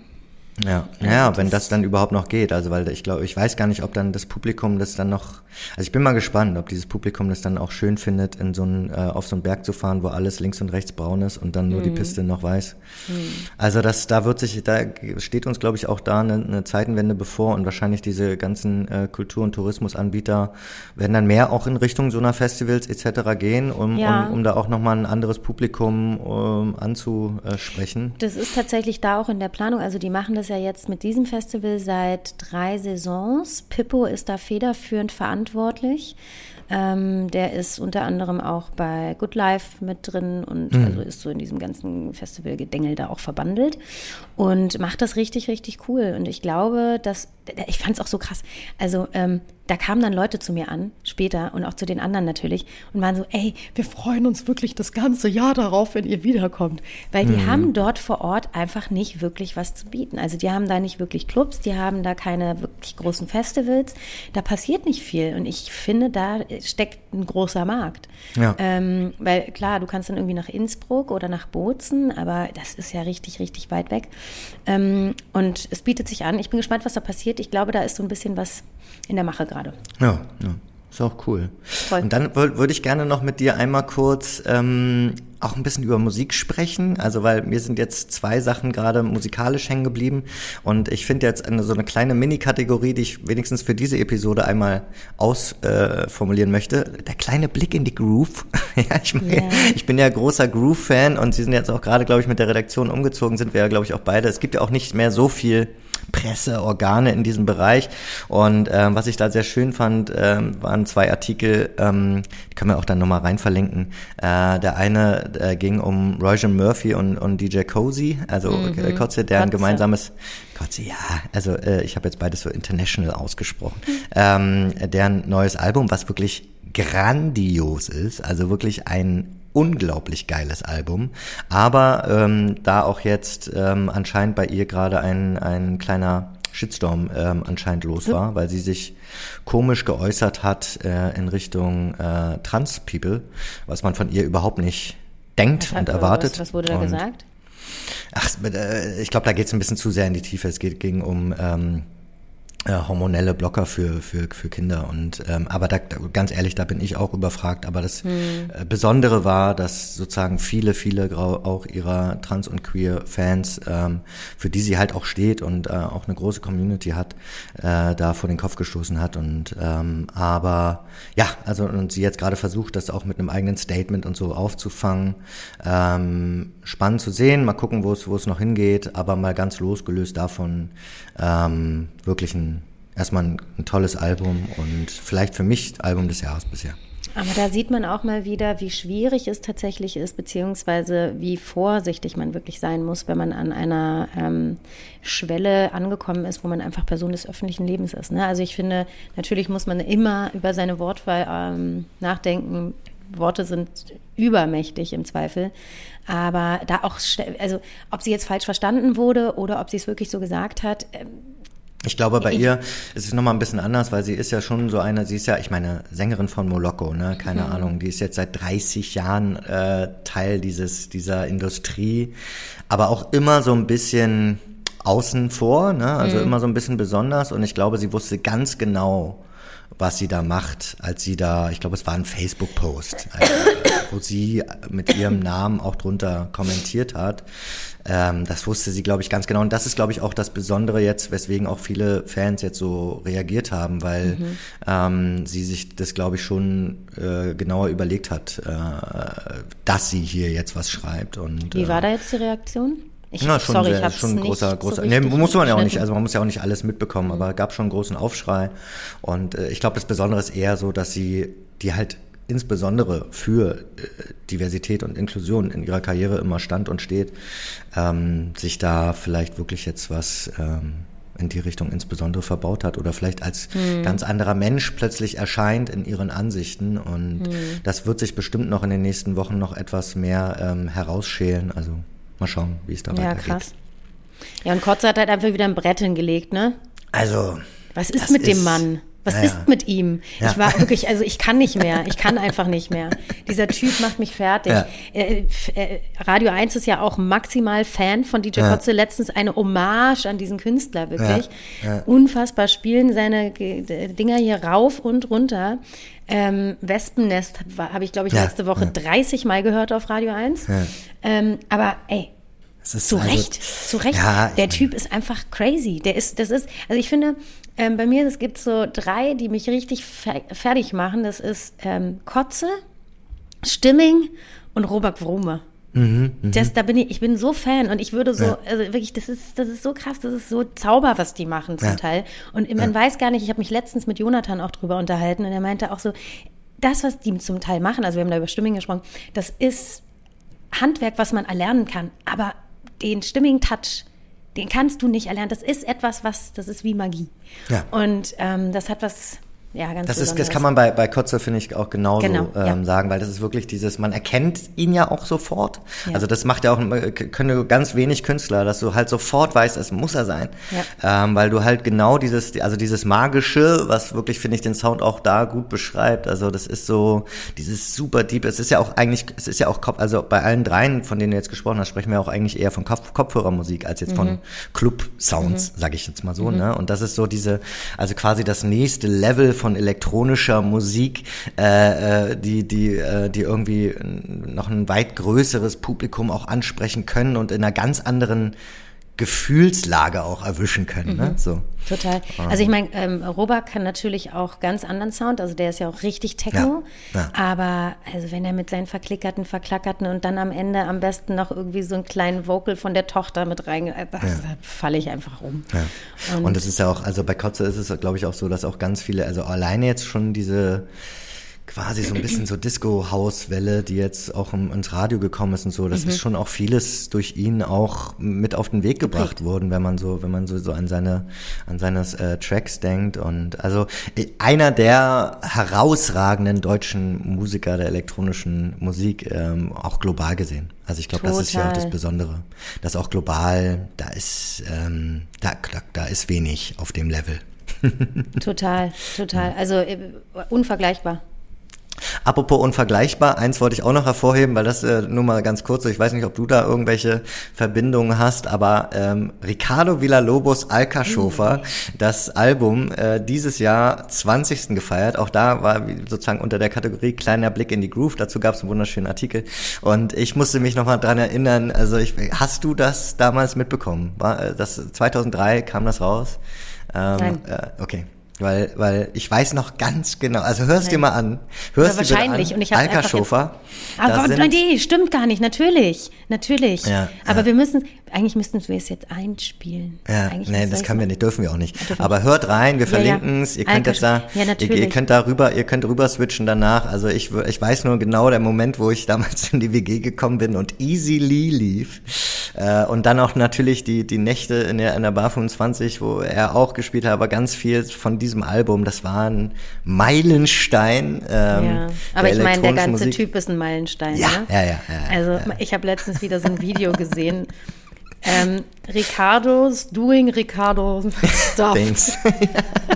Ja, ja, wenn das dann überhaupt noch geht. Also weil ich glaube, ich weiß gar nicht, ob dann das Publikum das dann noch. Also ich bin mal gespannt, ob dieses Publikum das dann auch schön findet, in so einen, äh, auf so einen Berg zu fahren, wo alles links und rechts braun ist und dann nur mhm. die Piste noch weiß. Mhm. Also das, da wird sich, da steht uns, glaube ich, auch da eine, eine Zeitenwende bevor und wahrscheinlich diese ganzen äh, Kultur- und Tourismusanbieter werden dann mehr auch in Richtung so einer Festivals etc. gehen, um, ja. um, um da auch nochmal ein anderes Publikum um, anzusprechen.
Das ist tatsächlich da auch in der Planung. Also die machen das ja jetzt mit diesem Festival seit drei Saisons. Pippo ist da federführend verantwortlich. Ähm, der ist unter anderem auch bei Good Life mit drin und mhm. also ist so in diesem ganzen Festivalgedengel da auch verbandelt und macht das richtig, richtig cool. Und ich glaube, dass, ich fand es auch so krass. Also ähm, da kamen dann Leute zu mir an, später und auch zu den anderen natürlich, und waren so, ey, wir freuen uns wirklich das ganze Jahr darauf, wenn ihr wiederkommt. Weil die mhm. haben dort vor Ort einfach nicht wirklich was zu bieten. Also die haben da nicht wirklich Clubs, die haben da keine wirklich großen Festivals. Da passiert nicht viel. Und ich finde, da steckt ein großer Markt. Ja. Ähm, weil klar, du kannst dann irgendwie nach Innsbruck oder nach Bozen, aber das ist ja richtig, richtig weit weg. Ähm, und es bietet sich an. Ich bin gespannt, was da passiert. Ich glaube, da ist so ein bisschen was in der Mache gerade.
Ja, ja. Ist auch cool. Toll. Und dann würde ich gerne noch mit dir einmal kurz ähm, auch ein bisschen über Musik sprechen. Also weil mir sind jetzt zwei Sachen gerade musikalisch hängen geblieben. Und ich finde jetzt eine, so eine kleine Mini-Kategorie, die ich wenigstens für diese Episode einmal ausformulieren äh, möchte. Der kleine Blick in die Groove. ja, ich, mein, yeah. ich bin ja großer Groove-Fan und Sie sind jetzt auch gerade, glaube ich, mit der Redaktion umgezogen, sind wir ja, glaube ich, auch beide. Es gibt ja auch nicht mehr so viel Presseorgane in diesem Bereich. Und ähm, was ich da sehr schön fand, ähm, waren zwei Artikel, ähm, die können wir auch dann nochmal rein verlinken. Äh, der eine äh, ging um Roger Murphy und, und DJ Cozy, also mhm. Äh, Kotze, deren Kotze. gemeinsames Kotze, ja, also äh, ich habe jetzt beides so international ausgesprochen. Ähm, deren neues Album, was wirklich grandios ist, also wirklich ein unglaublich geiles Album. Aber ähm, da auch jetzt ähm, anscheinend bei ihr gerade ein, ein kleiner Shitstorm ähm, anscheinend los war, weil sie sich komisch geäußert hat äh, in Richtung äh, Trans-People, was man von ihr überhaupt nicht denkt und erwartet.
Was, was wurde da und, gesagt?
Ach, äh, ich glaube, da geht es ein bisschen zu sehr in die Tiefe. Es geht, ging um ähm, äh, hormonelle Blocker für, für, für Kinder. Und ähm, aber da, ganz ehrlich, da bin ich auch überfragt. Aber das hm. äh, Besondere war, dass sozusagen viele, viele auch ihrer Trans- und Queer-Fans, ähm, für die sie halt auch steht und äh, auch eine große Community hat, äh, da vor den Kopf gestoßen hat. Und ähm, aber ja, also und sie jetzt gerade versucht, das auch mit einem eigenen Statement und so aufzufangen. Ähm, spannend zu sehen, mal gucken, wo es wo es noch hingeht, aber mal ganz losgelöst davon ähm, wirklich ein erstmal ein, ein tolles Album und vielleicht für mich Album des Jahres bisher.
Aber da sieht man auch mal wieder, wie schwierig es tatsächlich ist, beziehungsweise wie vorsichtig man wirklich sein muss, wenn man an einer ähm, Schwelle angekommen ist, wo man einfach Person des öffentlichen Lebens ist. Ne? Also ich finde, natürlich muss man immer über seine Wortwahl ähm, nachdenken. Worte sind übermächtig im Zweifel. Aber da auch, also ob sie jetzt falsch verstanden wurde oder ob sie es wirklich so gesagt hat, ähm,
ich glaube, bei ihr ist es nochmal ein bisschen anders, weil sie ist ja schon so eine, sie ist ja, ich meine, Sängerin von Moloko, ne? Keine mhm. Ahnung, die ist jetzt seit 30 Jahren äh, Teil dieses, dieser Industrie, aber auch immer so ein bisschen außen vor, ne? Also mhm. immer so ein bisschen besonders und ich glaube, sie wusste ganz genau, was sie da macht, als sie da, ich glaube, es war ein Facebook-Post, äh, wo sie mit ihrem Namen auch drunter kommentiert hat. Ähm, das wusste sie, glaube ich, ganz genau. Und das ist, glaube ich, auch das Besondere jetzt, weswegen auch viele Fans jetzt so reagiert haben, weil mhm. ähm, sie sich das, glaube ich, schon äh, genauer überlegt hat, äh, dass sie hier jetzt was schreibt. Und,
Wie war äh, da jetzt die Reaktion? Ich,
Na, schon
sorry,
sehr,
ich hab's
schon großer,
so
großer.
richtig
nee, muss man ja auch nicht, also man muss ja auch nicht alles mitbekommen,
Mhm.
aber gab schon einen großen Aufschrei. Und äh, ich glaube, das Besondere ist eher so, dass sie, die halt insbesondere für äh, Diversität und Inklusion in ihrer Karriere immer stand und steht, ähm, sich da vielleicht wirklich jetzt was ähm, in die Richtung insbesondere verbaut hat oder vielleicht als
Mhm.
ganz anderer Mensch plötzlich erscheint in ihren Ansichten. Und
Mhm.
das wird sich bestimmt noch in den nächsten Wochen noch etwas mehr ähm, herausschälen. Also mal schauen, wie es da
Ja,
weitergeht.
krass. Ja, und Kotze hat halt einfach wieder ein Brett hingelegt, ne?
Also,
Was ist mit dem
ist-
Mann? Was
Ja, ja.
ist mit ihm?
Ja.
Ich war wirklich, also ich kann nicht mehr. Ich kann einfach nicht mehr. Dieser Typ macht mich fertig.
Ja.
Äh, äh, Radio 1 ist ja auch maximal Fan von DJ
Ja.
Kotze. Letztens eine Hommage an diesen Künstler, wirklich.
Ja. Ja.
Unfassbar spielen seine Dinger hier rauf und runter. Ähm, Wespennest habe ich, glaube ich,
Ja.
letzte Woche
Ja.
30 Mal gehört auf Radio 1.
Ja.
Ähm, aber ey, zu
also-
Recht, zu Recht.
Ja,
der Typ ist einfach crazy. Der ist, das ist, also ich finde, ähm, bei mir, es gibt so drei, die mich richtig fer fertig machen. Das ist ähm, Kotze, Stimming und Robert Wrume.
Mhm,
Das, da bin ich, ich bin so Fan und ich würde so,
Ja.
also wirklich, das ist, das ist so krass, das ist so Zauber, was die machen zum
Ja.
Teil. Und man weiß gar nicht, ich habe mich letztens mit Jonathan auch drüber unterhalten und er meinte auch so, das, was die zum Teil machen, also wir haben da über Stimming gesprochen, das ist Handwerk, was man erlernen kann. Aber den stimmigen Touch, den kannst du nicht erlernen. Das ist etwas, was, das ist wie Magie.
Ja.
Und ähm, das hat was, ja, ganz
Das, ist, das kann man bei, bei Kotze, finde ich, auch genauso
Genau, ja.
ähm, sagen, weil das ist wirklich dieses, man erkennt ihn ja auch sofort.
Ja.
Also das macht ja auch, äh, können ganz wenig Künstler, dass du halt sofort weißt, es muss er sein. Ähm, weil du halt genau dieses, also dieses Magische, was wirklich, finde ich, den Sound auch da gut beschreibt. Also das ist so, dieses super deep, es ist ja auch eigentlich, es ist ja auch Kopf, also bei allen dreien, von denen du jetzt gesprochen hast, sprechen wir auch eigentlich eher von Kopf, Kopfhörermusik als jetzt von Club-Sounds, sage ich jetzt mal so, ne? Und das ist so diese, also quasi das nächste Level von elektronischer Musik, äh, äh, die, die, äh, die irgendwie noch ein weit größeres Publikum auch ansprechen können und in einer ganz anderen Gefühlslage auch erwischen können, ne? So.
Total. Also ich meine, ähm, Robert kann natürlich auch ganz anderen Sound, also der ist ja auch richtig Techno,
Ja, ja.
aber also wenn er mit seinen verklickerten, verklackerten und dann am Ende am besten noch irgendwie so einen kleinen Vocal von der Tochter mit rein, äh, da, falle ich einfach um.
Ja. Und es ist ja auch, also bei Kotze ist es, glaube ich, auch so, dass auch ganz viele, also alleine jetzt schon diese quasi so ein bisschen so Disco-Haus-Welle, die jetzt auch ins Radio gekommen ist und so, das ist schon auch vieles durch ihn auch mit auf den Weg gebracht worden, wenn man so, wenn man so, so an seine, an seine äh, Tracks denkt und also äh, einer der herausragenden deutschen Musiker der elektronischen Musik, ähm, auch global gesehen. Also ich glaube, das ist ja auch das. Besondere, dass auch global, da ist, ähm, da, da, da ist wenig auf dem Level.
Total, total. Also äh, unvergleichbar.
Apropos unvergleichbar, eins wollte ich auch noch hervorheben, weil das äh, nur mal ganz kurz, ich weiß nicht, ob du da irgendwelche Verbindungen hast, aber ähm, Ricardo Villalobos Alcaschofer, das Album äh, dieses Jahr 20. gefeiert, auch da war sozusagen unter der Kategorie kleiner Blick in die Groove, dazu gab es einen wunderschönen Artikel und ich musste mich nochmal dran erinnern, also ich, hast du das damals mitbekommen? War, äh, das 2003 kam das raus? Ähm,
Nein.
Äh, okay. Weil, weil ich weiß noch ganz genau, also hörst dir mal an. Hörst dir
wahrscheinlich.
an.
Und ich hab's einfach
Alka-Schofer.
Aber
sind-
nee, stimmt gar nicht. Natürlich, natürlich.
Ja,
Aber
ja.
wir müssen, eigentlich müssten wir es jetzt einspielen.
Ja,
eigentlich
nee, das können wir nicht, dürfen wir auch nicht.
dürfen
Aber hört rein, wir
Ja, ja.
verlinken es. Ihr könnt jetzt da,
Ja,
ihr,
natürlich.
ihr könnt da rüber, ihr könnt rüber switchen danach. Also ich, ich weiß nur genau der Moment, wo ich damals in die WG gekommen bin und Easy Lee lief. Äh, und dann auch natürlich die, die Nächte in der, in der Bar 25, wo er auch gespielt hat, aber ganz viel von diesem Album. Das war ein Meilenstein. Ähm,
Ja, aber ich meine, der ganze
Musik.
Typ ist ein Meilenstein.
Ja,
ne?
ja, ja, ja,
Also ich habe letztens wieder so ein Video gesehen. Ähm, Ricardo's doing Ricardo stuff.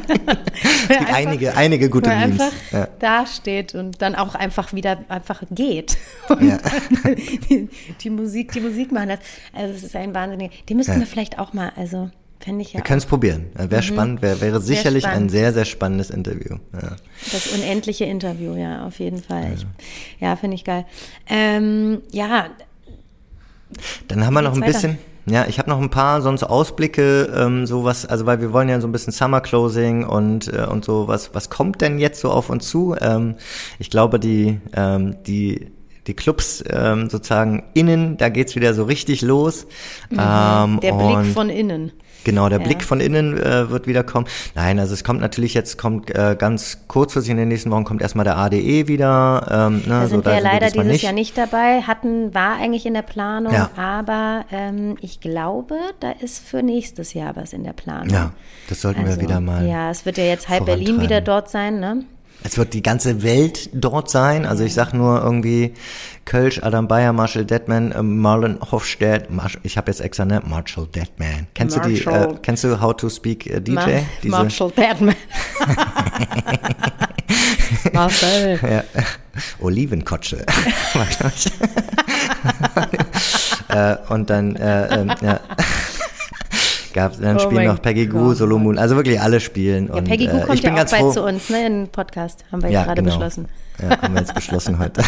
Gibt
einfach-
einige, einige gute Memes.
einfach
Ja.
da steht und dann auch einfach wieder einfach geht.
Ja.
die, die Musik, die Musik machen das. Also es ist ein wahnsinnig. Die müssten
Ja.
wir vielleicht auch mal, also fände ich ja
Wir können es probieren. Wäre spannend, wär, wäre sicherlich ein
Mhm. spannend.
sehr, sehr spannendes Interview. Ja.
Das unendliche Interview, ja, auf jeden Fall. Ich, ja, finde ich geil. Ähm, ja,
Dann haben wir noch ein
weiter?
bisschen, ja, ich habe noch ein paar sonst Ausblicke, ähm, sowas, also weil wir wollen ja so ein bisschen Summer Closing und äh, und so was, was kommt denn jetzt so auf uns zu? Ähm, ich glaube, die ähm, die die Clubs ähm, sozusagen innen, da geht's wieder so richtig los.
Mhm. Ähm, Der Blick von innen.
Genau, der ja. Blick von innen äh, wird wieder kommen. Nein, also es kommt natürlich jetzt, kommt äh, ganz kurzfristig in den nächsten Wochen kommt erstmal der ADE wieder.
Ähm, ne, da sind so, wir da leider dieses nicht. Jahr nicht dabei, hatten, war eigentlich in der Planung, ja. aber ähm, ich glaube, da ist für nächstes Jahr was in der Planung.
Ja, das sollten also, wir wieder mal.
Ja, es wird ja jetzt halb Berlin wieder dort sein, ne?
Es wird die ganze Welt dort sein. Also ich sag nur irgendwie Kölsch, Adam Bayer, Marshall Deadman, äh, Marlon Hofstedt. Marsh, ich habe jetzt extra ne Marshall Deadman. Kennst Marshall. du die? Äh, kennst du How to Speak äh, DJ? Mar
Diese? Marshall Deadman.
Marcel. Ja. Olivenkotsche. äh, und dann äh, ähm, ja gab Dann oh spielen noch Peggy Goo, Solo Moon, also wirklich alle spielen.
Ja, Peggy Goo äh, kommt ja auch bald froh. zu uns, ne, in den Podcast, haben wir ja, jetzt gerade genau. beschlossen.
Ja, haben wir jetzt beschlossen heute.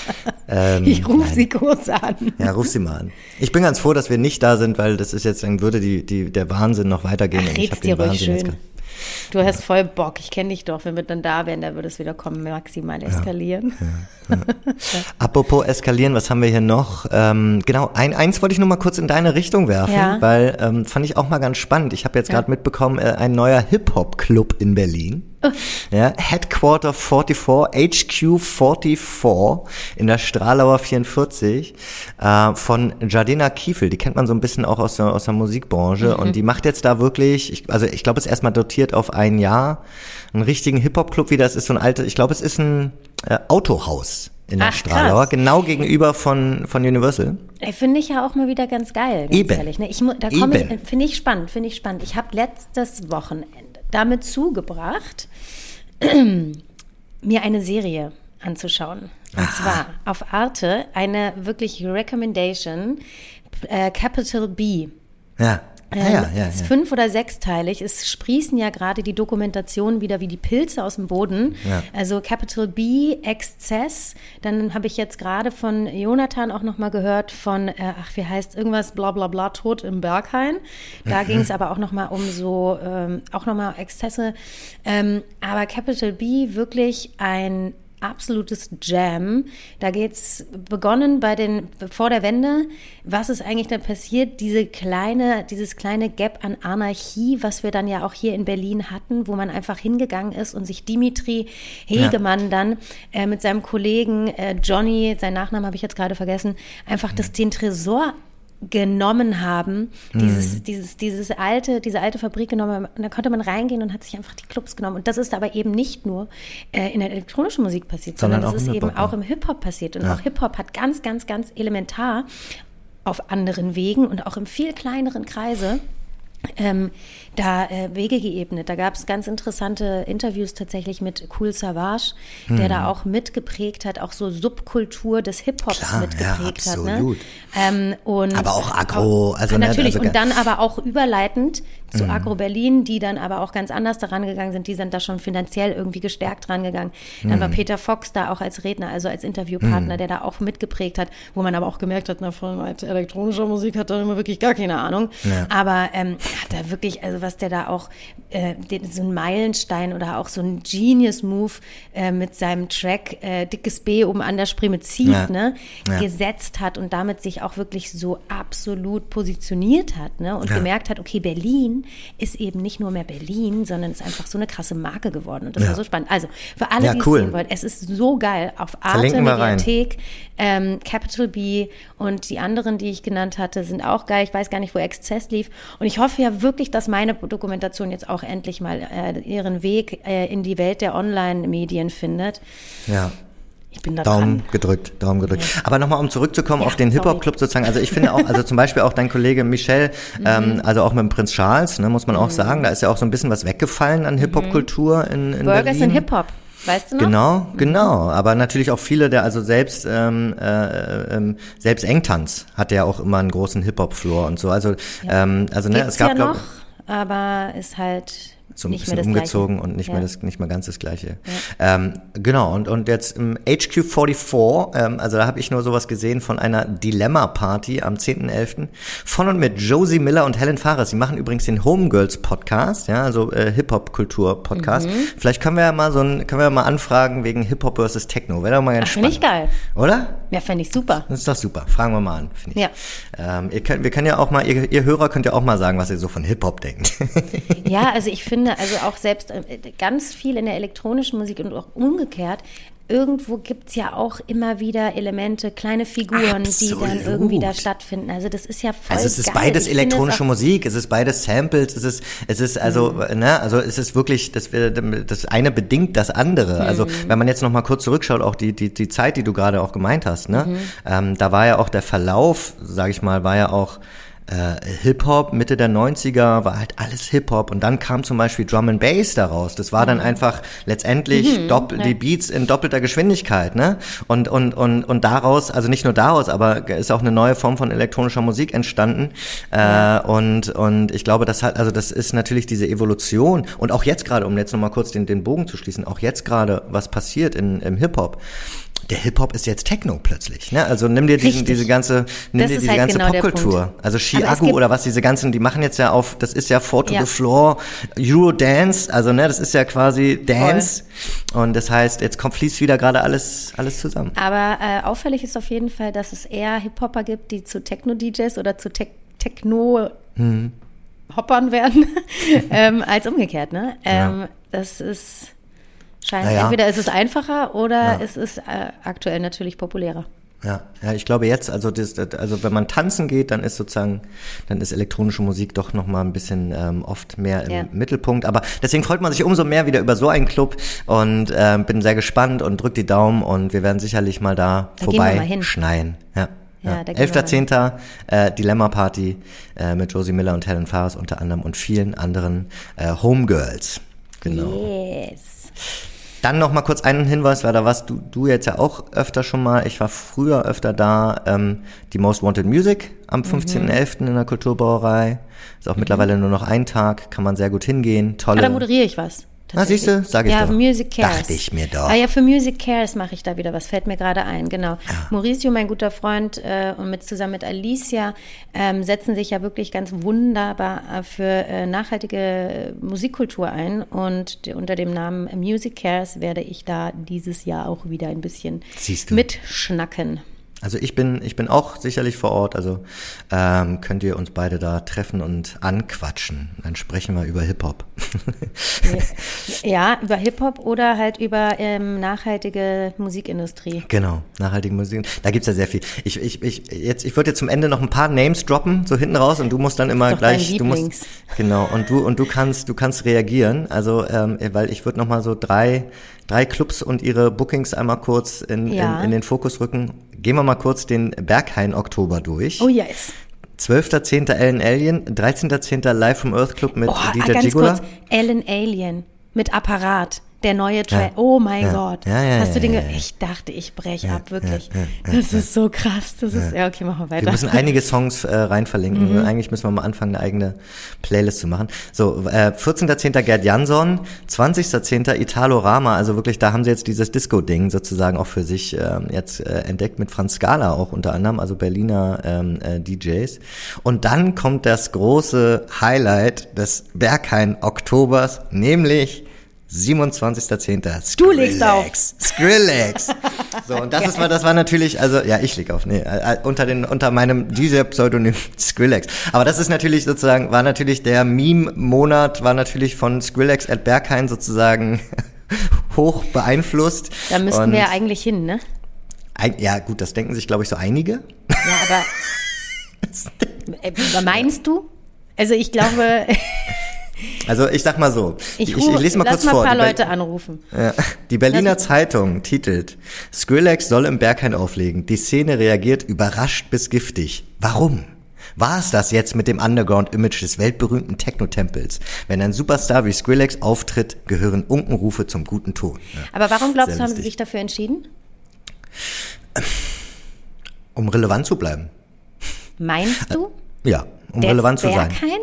ähm, ich rufe sie kurz an.
Ja, ruf sie mal an. Ich bin ganz froh, dass wir nicht da sind, weil das ist jetzt, dann würde die, die, der Wahnsinn noch weitergehen.
Ach, red's dir ruhig schön. Du hast voll Bock. Ich kenne dich doch. Wenn wir dann da wären, da würde es wieder kommen, maximal eskalieren.
Ja, ja, ja. Apropos eskalieren, was haben wir hier noch? Ähm, genau, ein, eins wollte ich nur mal kurz in deine Richtung werfen, weil ähm, fand ich auch mal ganz spannend. Ich habe jetzt gerade mitbekommen, äh, ein neuer Hip-Hop-Club in Berlin. Ja, Headquarter 44, HQ 44 in der Stralauer 44 äh, von Jardina Kiefel. Die kennt man so ein bisschen auch aus der, aus der Musikbranche. Mhm. Und die macht jetzt da wirklich, ich, also ich glaube, es ist erstmal dotiert auf ein Jahr, einen richtigen Hip-Hop-Club wieder. Es ist so ein altes, ich glaube, es ist ein äh, Autohaus in der Ach, Stralauer, krass. genau gegenüber von, von Universal.
Finde ich ja auch mal wieder ganz geil, ganz Eben. ehrlich. Ne? Ich, da komme ich, finde ich spannend, finde ich spannend. Ich habe letztes Wochenende damit zugebracht, mir eine Serie anzuschauen. Und Aha. zwar auf Arte eine wirklich Recommendation, äh, Capital B.
Ja.
Ähm, ja, ja, ja, ist fünf- oder sechsteilig. Es sprießen ja gerade die Dokumentationen wieder wie die Pilze aus dem Boden. Ja. Also Capital B, Exzess. Dann habe ich jetzt gerade von Jonathan auch nochmal gehört von, äh, ach, wie heißt irgendwas, bla bla bla, Tod im Berghain. Da mhm. ging es aber auch nochmal um so, ähm, auch nochmal Exzesse. Ähm, aber Capital B wirklich ein absolutes Jam. Da geht's begonnen bei den vor der Wende. Was ist eigentlich da passiert? Diese kleine, dieses kleine Gap an Anarchie, was wir dann ja auch hier in Berlin hatten, wo man einfach hingegangen ist und sich Dimitri Hegemann ja. dann äh, mit seinem Kollegen äh, Johnny, sein Nachnamen habe ich jetzt gerade vergessen, einfach das den Tresor genommen haben, dieses, mhm. dieses, dieses alte, diese alte Fabrik genommen Und da konnte man reingehen und hat sich einfach die Clubs genommen. Und das ist aber eben nicht nur äh, in der elektronischen Musik passiert, sondern, sondern das ist eben auch im Hip-Hop passiert. Und ja. auch Hip-Hop hat ganz, ganz, ganz elementar auf anderen Wegen und auch im viel kleineren Kreise ähm, da äh, Wege geebnet. Da gab es ganz interessante Interviews tatsächlich mit Cool Savage, hm. der da auch mitgeprägt hat, auch so Subkultur des Hip-Hops mitgeprägt ja, hat. Ne? Ähm, und
aber auch Agro,
also ne, natürlich. Also und dann aber auch überleitend zu mhm. Agro Berlin, die dann aber auch ganz anders daran gegangen sind. Die sind da schon finanziell irgendwie gestärkt rangegangen. Dann mhm. war Peter Fox da auch als Redner, also als Interviewpartner, mhm. der da auch mitgeprägt hat, wo man aber auch gemerkt hat, na, von elektronischer Musik hat er immer wirklich gar keine Ahnung. Ja. Aber ähm, hat er wirklich, also was der da auch, äh, so ein Meilenstein oder auch so ein Genius-Move äh, mit seinem Track äh, Dickes B oben an der Spree zieht, ja. ne, ja. gesetzt hat und damit sich auch wirklich so absolut positioniert hat, ne, und gemerkt hat, okay, Berlin ist eben nicht nur mehr Berlin, sondern ist einfach so eine krasse Marke geworden. Und das ja. war so spannend. Also für alle, ja, die cool. es sehen wollen, es ist so geil. Auf Arte Mediathek, ähm, Capital B und die anderen, die ich genannt hatte, sind auch geil. Ich weiß gar nicht, wo Exzess lief. Und ich hoffe ja wirklich, dass meine Dokumentation jetzt auch endlich mal äh, ihren Weg äh, in die Welt der Online-Medien findet.
Ja. Ich bin da Daumen dran. gedrückt, Daumen gedrückt. Ja. Aber nochmal, um zurückzukommen ja, auf den Hip-Hop-Club sozusagen. Also ich finde auch, also zum Beispiel auch dein Kollege Michel, mhm. ähm, also auch mit dem Prinz Charles, ne, muss man auch mhm. sagen, da ist ja auch so ein bisschen was weggefallen an Hip-Hop-Kultur in, in
Burgers
Berlin.
sind Hip-Hop. Weißt du noch?
Genau, genau. Aber natürlich auch viele der, also selbst ähm, äh, ähm, selbst Engtanz hat ja auch immer einen großen Hip-Hop-Floor und so. Also, ja. ähm, also ne,
Gibt's es gab ja noch, aber ist halt
so ein
Nicht
bisschen umgezogen
Gleiche.
und nicht
Ja.
mehr das nicht mehr ganz das gleiche. Ähm, genau und und jetzt im HQ44, ähm, also da habe ich nur sowas gesehen von einer Dilemma Party am 10.11. von und mit Josie Miller und Helen Fares. Sie machen übrigens den Homegirls Podcast, ja, also äh, Hip Hop Kultur Podcast.
Mhm.
Vielleicht können wir ja mal so ein können wir ja mal anfragen wegen Hip Hop versus Techno. Wäre doch mal ganz
Finde ich
spannend.
geil.
Oder?
Ja, fände ich super.
Das ist doch super. Fragen wir mal an, finde ich.
Ja.
Ähm, ihr könnt, wir können ja auch mal, ihr, ihr Hörer könnt ja auch mal sagen, was ihr so von Hip-Hop denkt.
Ja, also ich finde, also auch selbst äh, ganz viel in der elektronischen Musik und auch umgekehrt, irgendwo gibt's ja auch immer wieder Elemente, kleine Figuren, die dann
Absolut.
irgendwie da stattfinden. Also das ist ja voll
Also es ist
geil.
beides
Ich finde es
elektronische Musik, es ist beides Samples, es ist, es ist also,
Mhm.
ne, also es ist wirklich, das, das eine bedingt das andere. Also
Mhm.
wenn man jetzt noch mal kurz zurückschaut, auch die, die, die Zeit, die du gerade auch gemeint hast, ne,
Mhm.
ähm, da war ja auch der Verlauf, sage ich mal, war ja auch äh, Hip-Hop, Mitte der 90er war halt alles Hip-Hop und dann kam zum Beispiel Drum and Bass daraus. Das war
Mhm.
dann einfach letztendlich doppel, die Beats in doppelter Geschwindigkeit, ne? Und, und, und, und daraus, also nicht nur daraus, aber ist auch eine neue Form von elektronischer Musik entstanden. Äh, und, und ich glaube, das hat, also das ist natürlich diese Evolution und auch jetzt gerade, um jetzt nochmal kurz den, den Bogen zu schließen, auch jetzt gerade, was passiert in, im Hip-Hop. Der Hip-Hop ist jetzt Techno plötzlich, ne? Also nimm dir diesen, diese ganze, nimm
Das
dir diese
halt
ganze
genau
Popkultur. Also Chiago oder was diese ganzen, die machen jetzt ja auf, das ist ja Four to
Ja.
the Floor, Eurodance, also ne, das ist ja quasi Dance. Und das heißt, jetzt kommt fließt wieder gerade alles, alles zusammen.
Aber äh, auffällig ist auf jeden Fall, dass es eher Hip-Hopper gibt, die zu Techno-DJs oder zu Te Techno
Mhm.
Hoppern werden, ähm, als umgekehrt, ne? Ähm, Das ist scheint
Naja.
entweder ist es einfacher oder
Ja.
es ist äh, aktuell natürlich populärer.
Ja, ja, ich glaube jetzt, also das, also wenn man tanzen geht, dann ist sozusagen, dann ist elektronische Musik doch noch mal ein bisschen ähm, oft mehr im
Ja.
Mittelpunkt. Aber deswegen freut man sich umso mehr wieder über so einen Club und ähm, bin sehr gespannt und drückt die Daumen und wir werden sicherlich mal da,
Da
vorbei
mal
schneien. Ja.
Ja,
Ja,
da gehen wir
11.10. Äh, Dilemma Party äh, mit Josie Miller und Helen Fares unter anderem und vielen anderen äh, Homegirls. Genau.
Yes.
Dann noch mal kurz einen Hinweis, weil da warst du, du jetzt ja auch öfter schon mal. Ich war früher öfter da. Ähm, die Most Wanted Music am 15.11. in der Kulturbrauerei. Ist auch mittlerweile nur noch ein Tag, kann man sehr gut hingehen.
Ah,
Tolle.
da moderiere ich was.
Na,
tatsächlich.
siehste, sag ich
ja,
doch.
Music Cares.
Dachte ich mir doch.
Ah ja, für Music Cares mache ich da wieder was, fällt mir gerade ein, genau. Mauricio, mein guter Freund, äh, und mit zusammen mit Alicia ähm, setzen sich ja wirklich ganz wunderbar äh, für äh, nachhaltige äh, Musikkultur ein. Und die, unter dem Namen Music Cares werde ich da dieses Jahr auch wieder ein bisschen
Siehst du.
mitschnacken.
Also ich bin, ich bin auch sicherlich vor Ort, also ähm, könnt ihr uns beide da treffen und anquatschen. Dann sprechen wir über Hip-Hop.
Ja, über Hip-Hop oder halt über ähm, nachhaltige Musikindustrie.
Genau, nachhaltige Musik. Da gibt's ja sehr viel. Ich, ich, ich, jetzt, ich würde jetzt zum Ende noch ein paar Names droppen, so hinten raus, und du musst dann immer gleich. Du musst, genau, und du und du kannst, du kannst reagieren. Also, ähm, weil ich würde noch mal so drei, drei Clubs und ihre Bookings einmal kurz in,
Ja.
in, in den Fokus rücken. Gehen wir mal kurz den Berghain Oktober durch.
Oh yes.
12.10. Ellen Alien, 13.10. Live from Earth Club mit
Oh,
DJ
ganz
Gigula.
kurz. Ellen Alien mit Apparat. Der neue Track. Oh mein
Ja.
Gott.
Ja, ja,
Hast du
ja,
den
ja, ja.
Ich dachte, ich breche
Ja,
ab, wirklich.
ja, ja,
das ist so krass. Das ist, ja, okay, machen wir weiter.
Wir müssen einige Songs äh, rein verlinken.
Mhm.
Eigentlich müssen wir mal anfangen, eine eigene Playlist zu machen. So, äh, 14.10. Gerd Jansson, 20.10. Italo Rama, also wirklich, da haben sie jetzt dieses Disco-Ding sozusagen auch für sich ähm, jetzt äh, entdeckt mit Franz Scala auch unter anderem, also Berliner ähm, äh, DJs. Und dann kommt das große Highlight des Berghain Oktobers, nämlich 27.10.
Du legst auf.
Skrillex. Skrillex. So, und das ist mal, das war natürlich, also, ja, ich leg auf, nee, äh, äh, unter den, unter meinem DJ-Pseudonym Skrillex. Aber das ist natürlich sozusagen, war natürlich der Meme-Monat, war natürlich von Skrillex at Berghain sozusagen hoch beeinflusst.
da müssten
Und
wir ja eigentlich hin, ne?
ein, ja, gut, das denken sich, glaube ich, so einige.
Ja, aber. Äh, meinst du? Also ich glaube,
Also, ich sag mal so.
ich,
ich, ich lese mal
lass
kurz
mal
vor.
ein paar
Die Be-
Leute anrufen.
Ja. Die Berliner
Das-
Zeitung titelt, Skrillex soll im Berghain auflegen. Die Szene reagiert überrascht bis giftig. Warum? War es das jetzt mit dem Underground-Image des weltberühmten Techno-Tempels? Wenn ein Superstar wie Skrillex auftritt, gehören Unkenrufe zum guten Ton. Ja.
Aber warum glaubst
Sehr
du, haben sie sich dafür entschieden?
Um relevant zu bleiben.
Meinst du?
Ja, um
Der
relevant zu sein.
Berghain?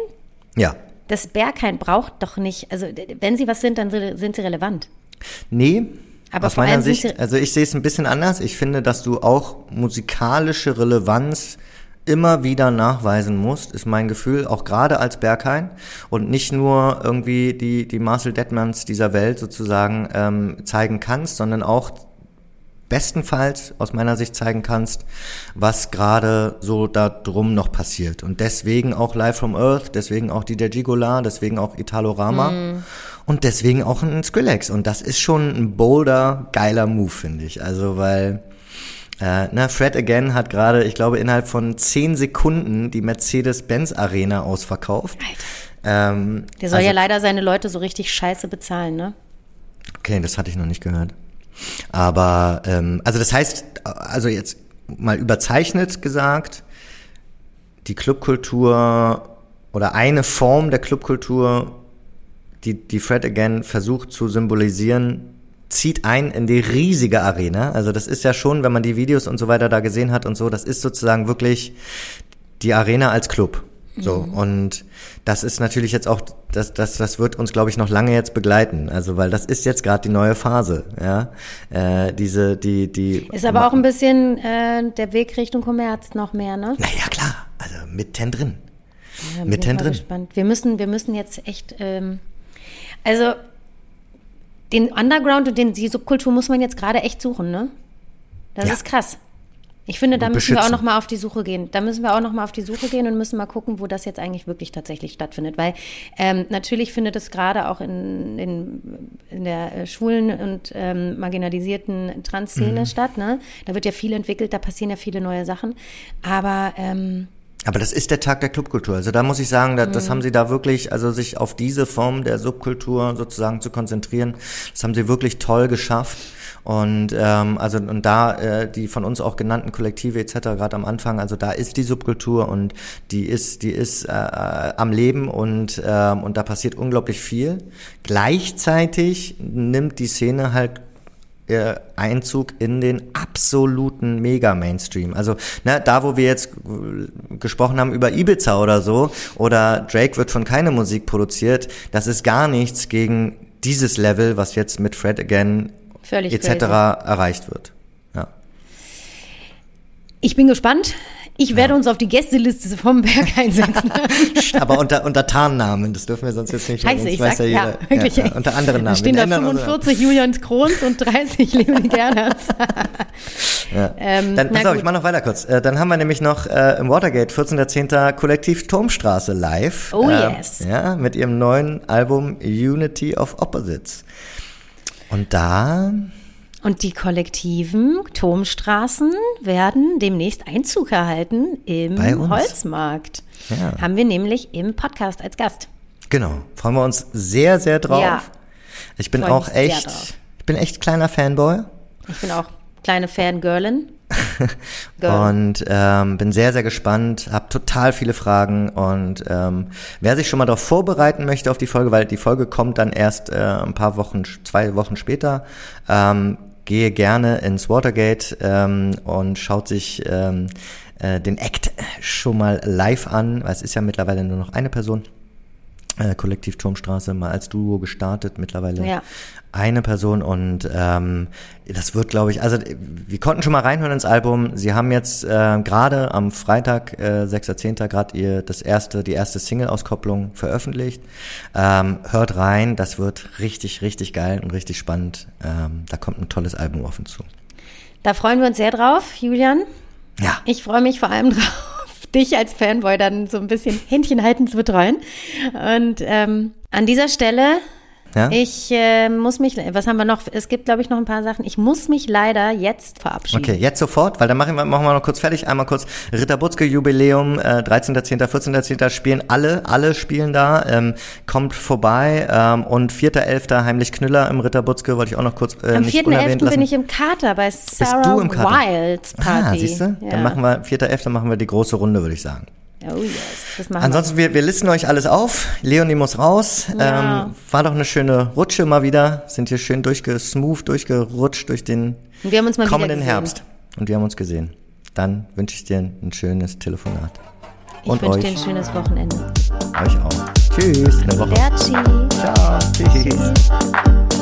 Ja.
Das Berghain braucht doch nicht, also wenn sie was sind, dann sind sie relevant.
Nee,
Aber
aus meiner Sicht, also ich sehe es ein bisschen anders. Ich finde, dass du auch musikalische Relevanz immer wieder nachweisen musst, ist mein Gefühl, auch gerade als Berghain und nicht nur irgendwie die, die Marcel Detmans dieser Welt sozusagen ähm, zeigen kannst, sondern auch bestenfalls aus meiner Sicht zeigen kannst, was gerade so da drum noch passiert. Und deswegen auch Live from Earth, deswegen auch DJ Gigola, deswegen auch Italorama und deswegen auch ein Skrillex. Und das ist schon ein bolder, geiler Move, finde ich. Also, weil äh, na, Fred Again hat gerade, ich glaube, innerhalb von zehn Sekunden die Mercedes-Benz Arena ausverkauft. Ähm,
Der soll
also-
ja leider seine Leute so richtig scheiße bezahlen, ne?
Okay, das hatte ich noch nicht gehört. Aber, ähm, also das heißt, also jetzt mal überzeichnet gesagt, die Clubkultur oder eine Form der Clubkultur, die, die Fred Again versucht zu symbolisieren, zieht ein in die riesige Arena. Also das ist ja schon, wenn man die Videos und so weiter da gesehen hat und so, das ist sozusagen wirklich die Arena als Club. So, und das ist natürlich jetzt auch, das, das, das wird uns, glaube ich, noch lange jetzt begleiten. Also, weil das ist jetzt gerade die neue Phase, ja. Äh, diese, die, die.
Ist aber auch ein bisschen äh, der Weg Richtung Kommerz noch mehr, ne?
Naja, klar. Also mitten drin.
Ja,
Mitten drin.
Gespannt. Wir müssen, wir müssen jetzt echt, ähm, also den Underground und den, die Subkultur muss man jetzt gerade echt suchen, ne? Das
Ja.
ist krass. Ich finde, da müssen wir auch noch mal auf die Suche gehen. Da müssen wir auch noch mal auf die Suche gehen und müssen mal gucken, wo das jetzt eigentlich wirklich tatsächlich stattfindet. Weil ähm, natürlich findet es gerade auch in, in, in der äh, schwulen und ähm, marginalisierten Trans-Szene
Mhm.
statt. Ne? Da wird ja viel entwickelt, da passieren ja viele neue Sachen. Aber ähm,
Aber das ist der Tag der Clubkultur. Also da muss ich sagen, da,
Mhm.
das haben sie da wirklich, also sich auf diese Form der Subkultur sozusagen zu konzentrieren, das haben sie wirklich toll geschafft. Und ähm, also und da äh, die von uns auch genannten Kollektive etc. gerade am Anfang, also da ist die Subkultur und die ist die ist äh, äh, am Leben und ähm, und da passiert unglaublich viel. Gleichzeitig nimmt die Szene halt äh, Einzug in den absoluten Mega-Mainstream. Also ne, da, wo wir jetzt äh, gesprochen haben über Ibiza oder so, oder Drake wird von keine Musik produziert, das ist gar nichts gegen dieses Level, was jetzt mit Fred Again
Völlig
etc.
crazy.
erreicht wird. Ja.
Ich bin gespannt. Ich werde uns auf die Gästeliste vom Berg einsetzen.
Aber unter, unter Tarnnamen, das dürfen wir sonst jetzt nicht.
Scheiße, ich
weiß
sag, ja,
jeder-
wirklich.
Ja, unter anderen
Da
Namen.
stehen da
ändern unsere-
45 Julian Krons und 30 Leonie Gernerts. ähm,
Dann,
na
pass auf,
gut.
ich mach noch weiter kurz. Äh, dann haben wir nämlich noch äh, im Watergate 14.10. Kollektiv Turmstraße live.
Oh,
Ähm,
yes.
Ja, mit ihrem neuen Album Unity of Opposites. Und da,
Und die kollektiven Turmstraßen werden demnächst Einzug erhalten im. Holzmarkt.
Ja.
Haben wir nämlich im Podcast als Gast.
genau, freuen wir uns sehr, sehr drauf.
Ja.
Ich bin
Freu
auch echt, ich bin echt kleiner Fanboy.
Ich bin auch kleine Fangirlin.
Und ähm, bin sehr, sehr gespannt, habe total viele Fragen und ähm, wer sich schon mal darauf vorbereiten möchte auf die Folge, weil die Folge kommt dann erst äh, ein paar Wochen, zwei Wochen später, ähm, gehe gerne ins Watergate ähm, und schaut sich ähm, äh, den Act schon mal live an, weil es ist ja mittlerweile nur noch eine Person. Äh, Kollektiv Turmstraße mal als Duo gestartet, mittlerweile
Ja.
Eine Person und ähm, das wird, glaube ich, also wir konnten schon mal reinhören ins Album. Sie haben jetzt äh, gerade am Freitag, äh, 6.10. gerade ihr das erste, die erste Single-Auskopplung veröffentlicht. Ähm, hört rein, das wird richtig, richtig geil und richtig spannend. Ähm, da kommt ein tolles Album auf uns zu.
Da freuen wir uns sehr drauf, Julian.
Ja.
Ich freue mich vor allem drauf, dich als Fanboy dann so ein bisschen Händchen halten zu betreuen. Und ähm, an dieser Stelle,
Ja?
ich äh, muss mich, was haben wir noch? Es gibt, glaube ich, noch ein paar Sachen. Ich muss mich leider jetzt verabschieden.
Okay, jetzt sofort, weil dann machen wir, machen wir noch kurz fertig. Einmal kurz Ritter Butzke Jubiläum, äh, 13.10., 14.10. spielen alle, alle spielen da. Ähm, kommt vorbei ähm, und 4.11. heimlich Knüller im Ritter Butzke, wollte ich auch noch kurz äh,
Am
nicht
4.11.
unerwähnt lassen.
bin ich im Kater bei Sarah
du im Kater?
Wilds Party.
Ah, siehst du?
Ja.
Dann machen wir 4.11. machen wir die große Runde, würde ich sagen.
Oh yes, das machen
Ansonsten, wir, wir listen euch alles auf. Leonie muss raus.
Ja.
Ähm, war doch eine schöne Rutsche mal wieder. Sind hier schön durchgesmooth, durchgerutscht durch den
wir. Wir haben uns mal
kommenden
wieder gesehen.
Herbst. Und wir haben uns gesehen. Dann wünsche ich dir ein schönes Telefonat.
Ich
Und
wünsche
euch.
dir ein schönes Wochenende.
Euch auch.
Tschüss. Eine Woche.
Ciao.
Tschüss. Tschüss.